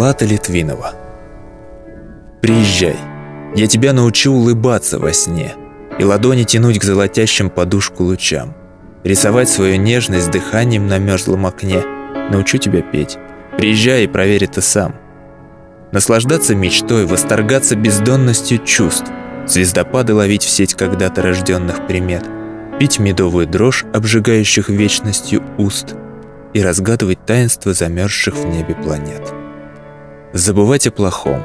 Злата Литвинова. Приезжай, я тебя научу улыбаться во сне И ладони тянуть к золотящим подушку лучам. Рисовать свою нежность дыханием на мерзлом окне. Научу тебя петь. Приезжай и проверь это сам Наслаждаться мечтой, восторгаться бездонностью чувств. Звездопады ловить в сеть когда-то рожденных примет. Пить медовую дрожь, обжигающих вечностью уст. И разгадывать таинство замерзших в небе планет Забывать о плохом,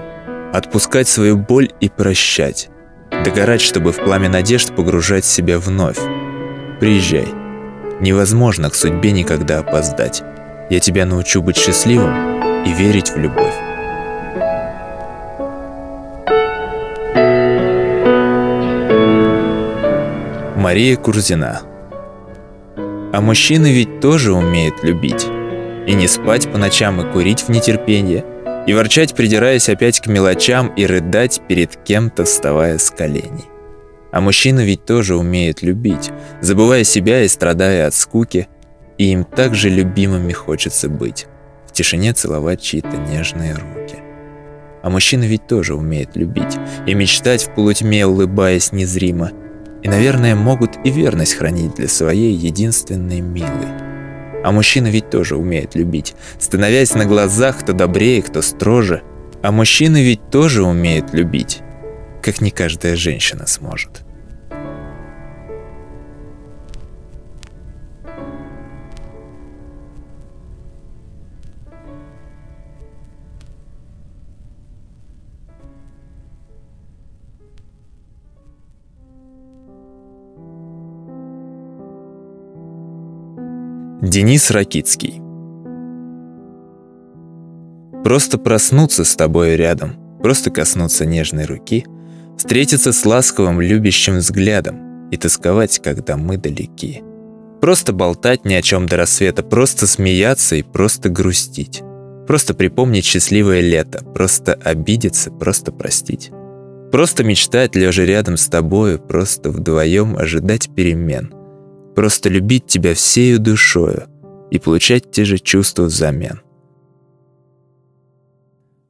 отпускать свою боль и прощать, догорать, чтобы в пламя надежд погружать себя вновь. Приезжай. Невозможно к судьбе никогда опоздать. Я тебя научу быть счастливым и верить в любовь. Мария Курзина А мужчины ведь тоже умеют любить. И не спать по ночам и курить в нетерпении – и ворчать, придираясь опять к мелочам и рыдать перед кем-то, вставая с коленей. А мужчина ведь тоже умеет любить, забывая себя и страдая от скуки, и им также любимыми хочется быть, в тишине целовать чьи-то нежные руки. А мужчина ведь тоже умеет любить и мечтать в полутьме, улыбаясь незримо, и, наверное, могут и верность хранить для своей единственной милой. А мужчина ведь тоже умеет любить, становясь на глазах кто добрее, кто строже. А мужчина ведь тоже умеет любить, как не каждая женщина сможет. Денис Ракицкий Просто проснуться с тобой рядом, просто коснуться нежной руки, встретиться с ласковым любящим взглядом и тосковать, когда мы далеки. Просто болтать ни о чем до рассвета, просто смеяться и просто грустить. Просто припомнить счастливое лето, просто обидеться, просто простить. Просто мечтать, лежа рядом с тобою, просто вдвоем ожидать перемен – Просто любить тебя всею душою и получать те же чувства взамен.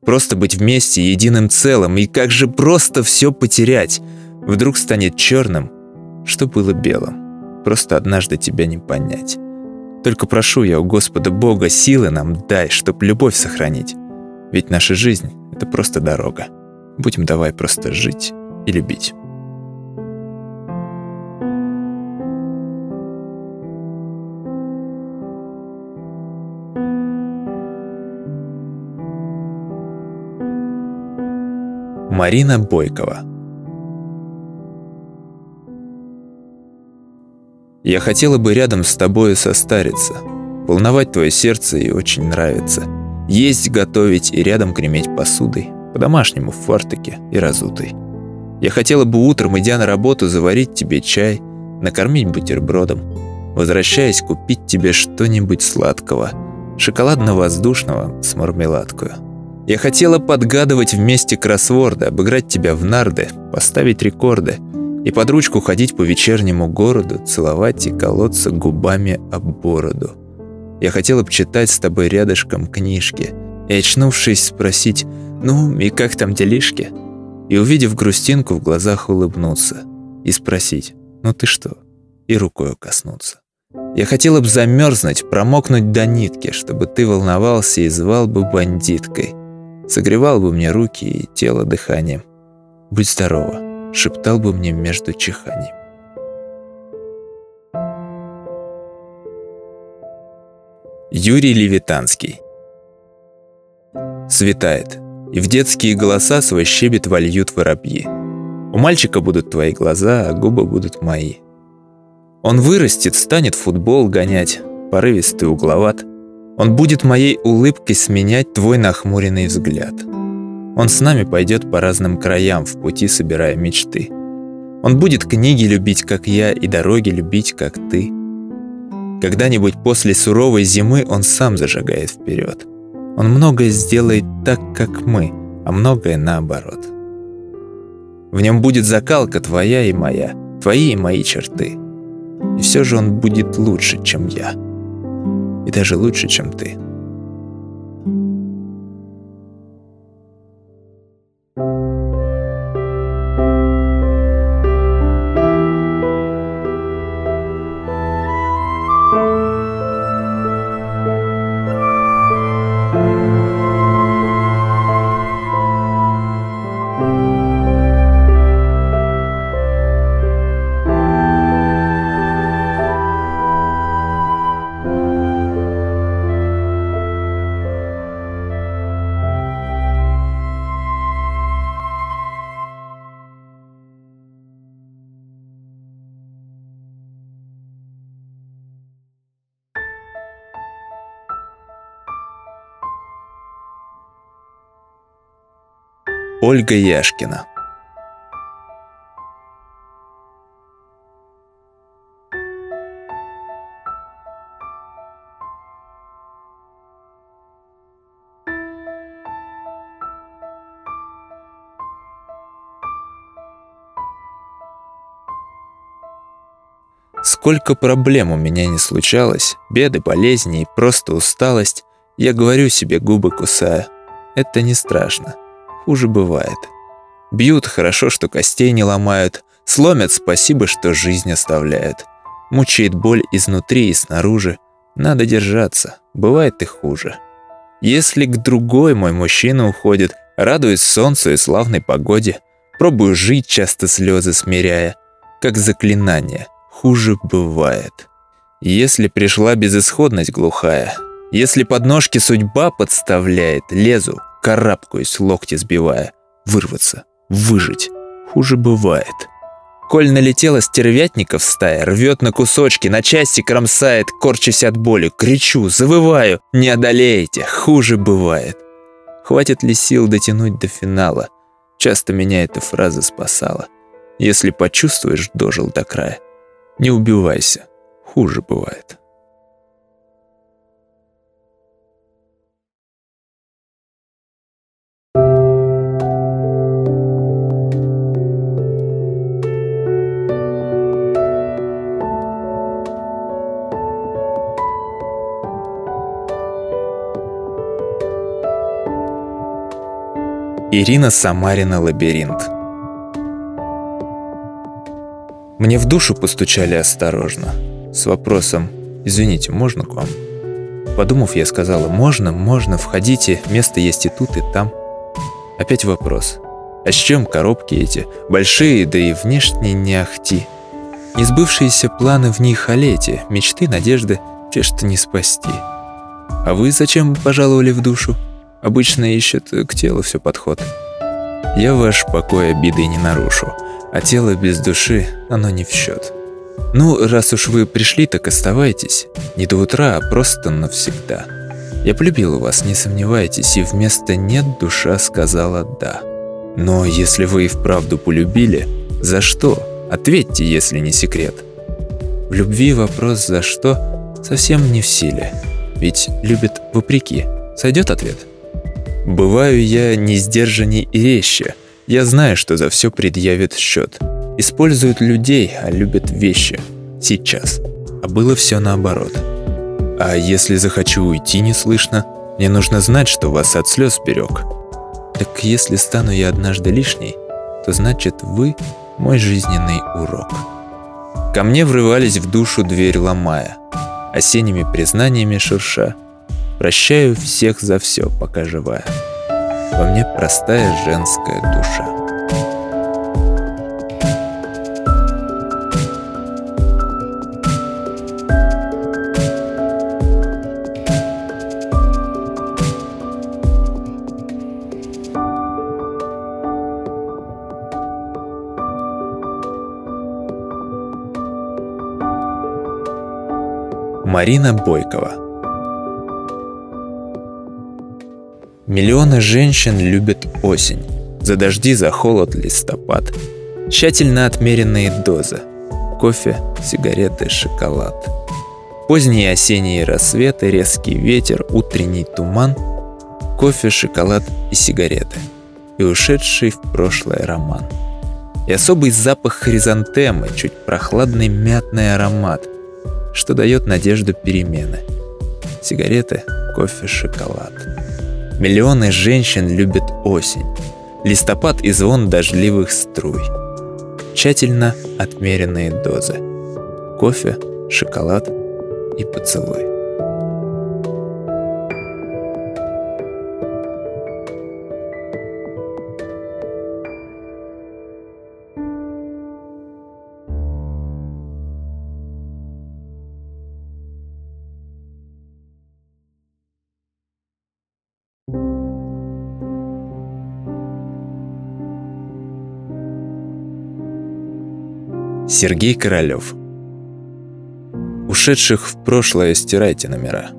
Просто быть вместе единым целым, и как же просто все потерять. Вдруг станет черным, что было белым. Просто однажды тебя не понять. Только прошу я у Господа Бога силы нам дай, чтоб любовь сохранить. Ведь наша жизнь — это просто дорога. Будем давай просто жить и любить. Марина Бойкова Я хотела бы рядом с тобою состариться, волновать твое сердце и очень нравится. Есть, готовить и рядом креметь посудой, по-домашнему в фартуке и разутой. Я хотела бы утром, идя на работу, заварить тебе чай, накормить бутербродом, возвращаясь купить тебе что-нибудь сладкого, шоколадно-воздушного с мармеладкою. Я хотела подгадывать вместе кроссворды, обыграть тебя в нарды, поставить рекорды и под ручку ходить по вечернему городу, целовать и колоться губами об бороду. Я хотела бы читать с тобой рядышком книжки и, очнувшись, спросить «Ну, и как там делишки?» И, увидев грустинку, в глазах улыбнуться и спросить «Ну ты что?» и рукой коснуться. Я хотела бы замерзнуть, промокнуть до нитки, чтобы ты волновался и звал бы бандиткой – Согревал бы мне руки и тело дыханием. «Будь здорова», — шептал бы мне между чиханием. Юрий Левитанский Светает, и в детские голоса свой щебет вольют воробьи. У мальчика будут твои глаза, а губы будут мои. Он вырастет, станет футбол гонять, порывистый угловат — он будет моей улыбкой сменять твой нахмуренный взгляд. Он с нами пойдет по разным краям в пути, собирая мечты. Он будет книги любить, как я, и дороги любить, как ты. Когда-нибудь после суровой зимы он сам зажигает вперед. Он многое сделает так, как мы, а многое наоборот. В нем будет закалка твоя и моя, твои и мои черты. И все же он будет лучше, чем я и даже лучше, чем ты. Ольга Яшкина. Сколько проблем у меня не случалось, беды, болезни и просто усталость, я говорю себе, губы кусая. Это не страшно. Хуже бывает. Бьют хорошо, что костей не ломают. Сломят спасибо, что жизнь оставляют. Мучает боль изнутри и снаружи. Надо держаться. Бывает и хуже. Если к другой мой мужчина уходит, радуюсь солнцу и славной погоде, пробую жить, часто слезы смиряя, как заклинание – хуже бывает. Если пришла безысходность глухая, если подножки судьба подставляет, лезу, карабкаюсь, локти сбивая, вырваться, выжить, хуже бывает. Коль налетела стервятников стая, рвет на кусочки, на части кромсает, корчась от боли, кричу, завываю, не одолеете, хуже бывает. Хватит ли сил дотянуть до финала? Часто меня эта фраза спасала. Если почувствуешь, дожил до края, не убивайся. Хуже бывает. Ирина Самарина «Лабиринт». Мне в душу постучали осторожно, с вопросом «Извините, можно к вам?» Подумав, я сказала «Можно, можно, входите, место есть и тут, и там». Опять вопрос «А с чем коробки эти? Большие, да и внешне не ахти». Несбывшиеся планы в них о мечты, надежды, те, что не спасти. А вы зачем пожаловали в душу? Обычно ищет к телу все подход. Я ваш покой обиды не нарушу а тело без души, оно не в счет. Ну, раз уж вы пришли, так оставайтесь. Не до утра, а просто навсегда. Я полюбила вас, не сомневайтесь, и вместо «нет» душа сказала «да». Но если вы и вправду полюбили, за что? Ответьте, если не секрет. В любви вопрос «за что» совсем не в силе. Ведь любит вопреки. Сойдет ответ? Бываю я не сдержанней и резче – я знаю, что за все предъявят счет. Используют людей, а любят вещи. Сейчас. А было все наоборот. А если захочу уйти неслышно, мне нужно знать, что вас от слез берег. Так если стану я однажды лишней, то значит вы мой жизненный урок. Ко мне врывались в душу дверь ломая, осенними признаниями шурша. Прощаю всех за все, пока живая во мне простая женская душа. Марина Бойкова Миллионы женщин любят осень. За дожди, за холод, листопад. Тщательно отмеренные дозы. Кофе, сигареты, шоколад. Поздние осенние рассветы, резкий ветер, утренний туман. Кофе, шоколад и сигареты. И ушедший в прошлое роман. И особый запах хризантемы, чуть прохладный мятный аромат, что дает надежду перемены. Сигареты, кофе, шоколад. Миллионы женщин любят осень, листопад и звон дождливых струй. Тщательно отмеренные дозы. Кофе, шоколад и поцелуй. Сергей Королёв. Ушедших в прошлое стирайте номера.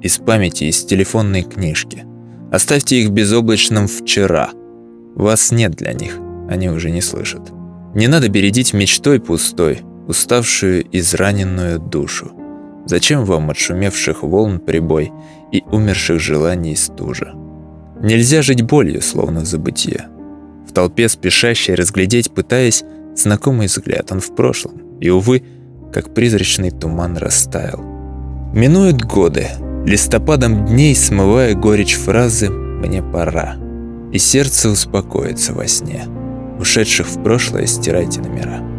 Из памяти, из телефонной книжки. Оставьте их безоблачным вчера. Вас нет для них, они уже не слышат. Не надо бередить мечтой пустой, уставшую израненную душу. Зачем вам отшумевших волн прибой и умерших желаний стужа? Нельзя жить болью, словно в забытие. В толпе спешащей разглядеть, пытаясь, знакомый взгляд, он в прошлом. И, увы, как призрачный туман растаял. Минуют годы, листопадом дней смывая горечь фразы «мне пора». И сердце успокоится во сне. Ушедших в прошлое стирайте номера.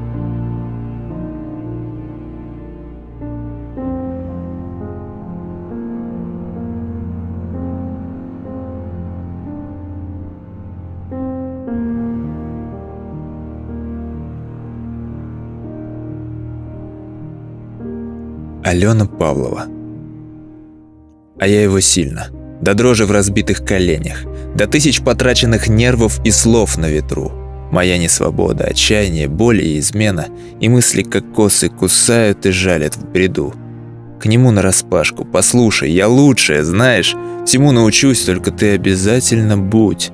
Алена Павлова. А я его сильно. До дрожи в разбитых коленях. До тысяч потраченных нервов и слов на ветру. Моя несвобода, отчаяние, боль и измена. И мысли, как косы, кусают и жалят в бреду. К нему нараспашку. Послушай, я лучшая, знаешь. Всему научусь, только ты обязательно будь.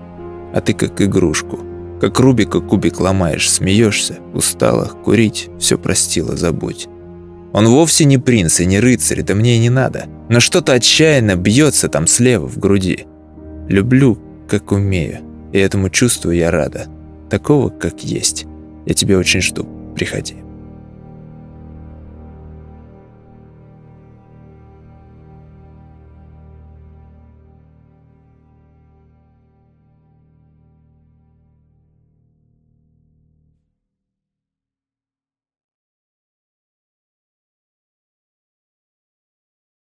А ты как игрушку. Как Рубика кубик ломаешь, смеешься, устала, курить, все простила, забудь. Он вовсе не принц и не рыцарь, это мне и не надо. Но что-то отчаянно бьется там слева в груди. Люблю, как умею, и этому чувству я рада. Такого, как есть. Я тебя очень жду. Приходи.